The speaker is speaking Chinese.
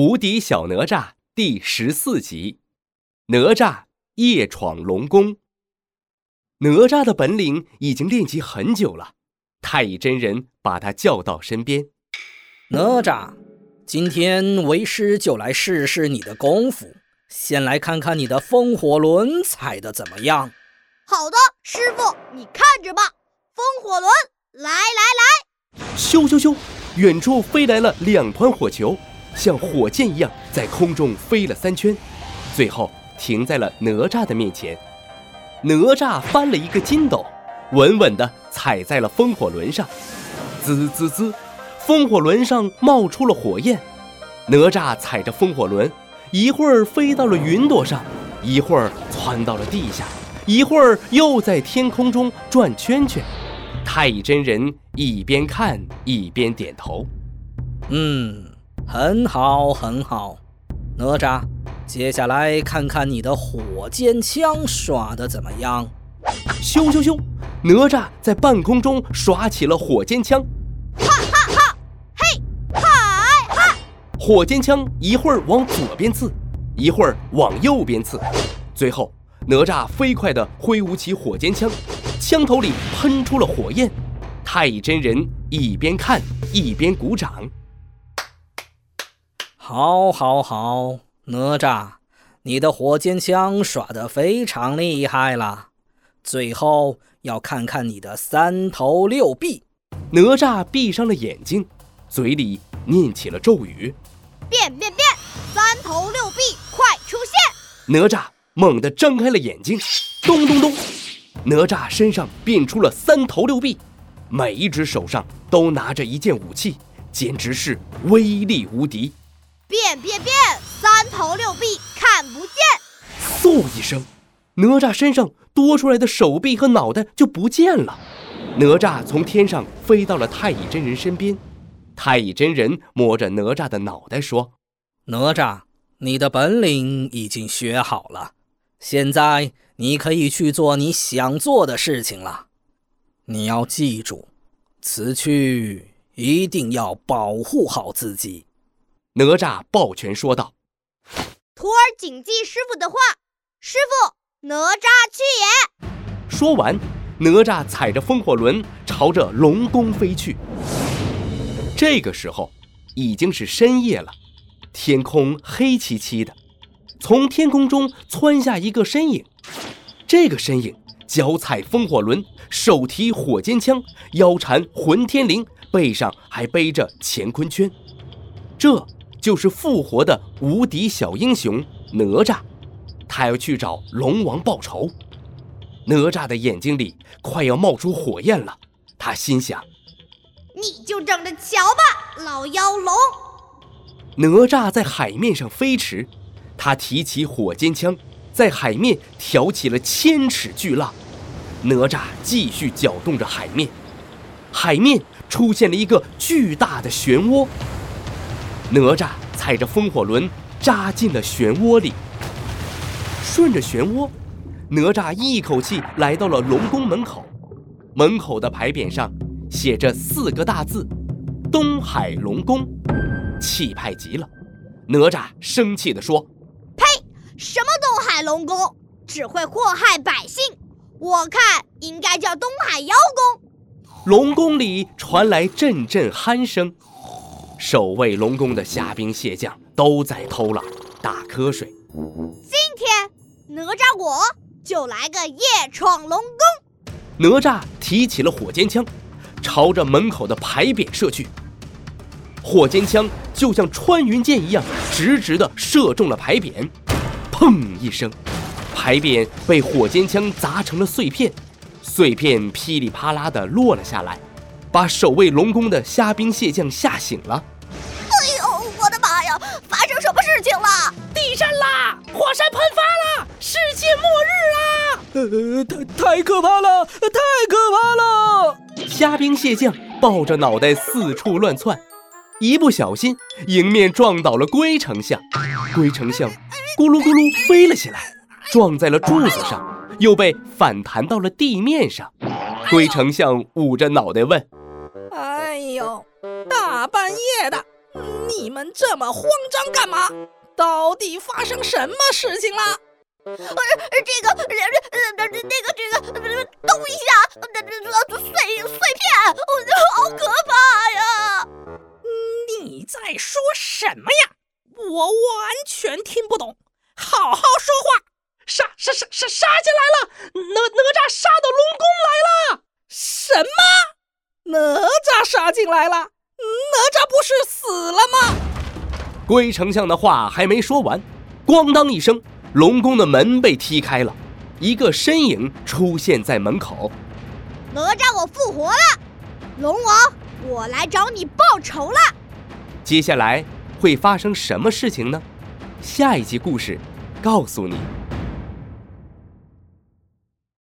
无敌小哪吒第十四集：哪吒夜闯龙宫。哪吒的本领已经练习很久了，太乙真人把他叫到身边。哪吒，今天为师就来试试你的功夫，先来看看你的风火轮踩的怎么样。好的，师傅，你看着吧。风火轮，来来来！咻咻咻，远处飞来了两团火球，像火箭一样在空中飞了三圈，最后停在了哪吒的面前。哪吒翻了一个筋斗，稳稳地踩在了风火轮上，滋滋滋，风火轮上冒出了火焰。哪吒踩着风火轮，一会儿飞到了云朵上，一会儿窜到了地下，一会儿又在天空中转圈圈。太乙真人一边看一边点头，嗯，很好，很好。哪吒，接下来看看你的火尖枪耍的怎么样？咻咻咻，哪吒在半空中耍起了火尖枪，哈哈哈，嘿，嗨哈！火尖枪一会儿往左边刺，一会儿往右边刺，最后哪吒飞快地挥舞起火尖枪。枪头里喷出了火焰，太乙真人一边看一边鼓掌。好，好，好，哪吒，你的火尖枪耍得非常厉害了。最后要看看你的三头六臂。哪吒闭上了眼睛，嘴里念起了咒语：变变变，三头六臂快出现！哪吒猛地张开了眼睛，咚咚咚。哪吒身上变出了三头六臂，每一只手上都拿着一件武器，简直是威力无敌。变变变，三头六臂看不见。嗖一声，哪吒身上多出来的手臂和脑袋就不见了。哪吒从天上飞到了太乙真人身边，太乙真人摸着哪吒的脑袋说：“哪吒，你的本领已经学好了，现在。”你可以去做你想做的事情了。你要记住，此去一定要保护好自己。”哪吒抱拳说道。徒儿谨记师傅的话。师傅，哪吒去也！说完，哪吒踩着风火轮朝着龙宫飞去。这个时候已经是深夜了，天空黑漆漆的，从天空中窜下一个身影。这个身影脚踩风火轮，手提火尖枪，腰缠混天绫，背上还背着乾坤圈，这就是复活的无敌小英雄哪吒。他要去找龙王报仇。哪吒的眼睛里快要冒出火焰了，他心想：“你就等着瞧吧，老妖龙！”哪吒在海面上飞驰，他提起火尖枪。在海面挑起了千尺巨浪，哪吒继续搅动着海面，海面出现了一个巨大的漩涡。哪吒踩着风火轮扎进了漩涡里，顺着漩涡，哪吒一口气来到了龙宫门口。门口的牌匾上写着四个大字：“东海龙宫”，气派极了。哪吒生气地说。呸什么东海龙宫，只会祸害百姓。我看应该叫东海妖宫。龙宫里传来阵阵鼾声，守卫龙宫的虾兵蟹将都在偷懒打瞌睡。今天哪吒我就来个夜闯龙宫。哪吒提起了火尖枪，朝着门口的牌匾射去。火尖枪就像穿云箭一样，直直地射中了牌匾。砰一声，牌匾被火尖枪砸成了碎片，碎片噼里啪啦地落了下来，把守卫龙宫的虾兵蟹将吓醒了。哎呦，我的妈呀！发生什么事情了？地震啦！火山喷发了！世界末日啦！呃，太太可怕了！太可怕了！虾兵蟹将抱着脑袋四处乱窜，一不小心迎面撞倒了龟丞相。龟丞相。咕噜咕噜飞了起来，撞在了柱子上，又被反弹到了地面上。龟丞相捂着脑袋问：“哎呦，大半夜的，你们这么慌张干嘛？到底发生什么事情了？呃，这个，呃，呃，那个，这个，动一下，这这碎碎片，我好可怕呀！你在说什么呀？我完全听不懂。好好说话！杀杀杀杀杀进来了！哪哪吒杀到龙宫来了！什么？哪吒杀进来了？哪吒不是死了吗？龟丞相的话还没说完，咣当一声，龙宫的门被踢开了，一个身影出现在门口。哪吒，我复活了！龙王，我来找你报仇了。接下来会发生什么事情呢？下一集故事告诉你。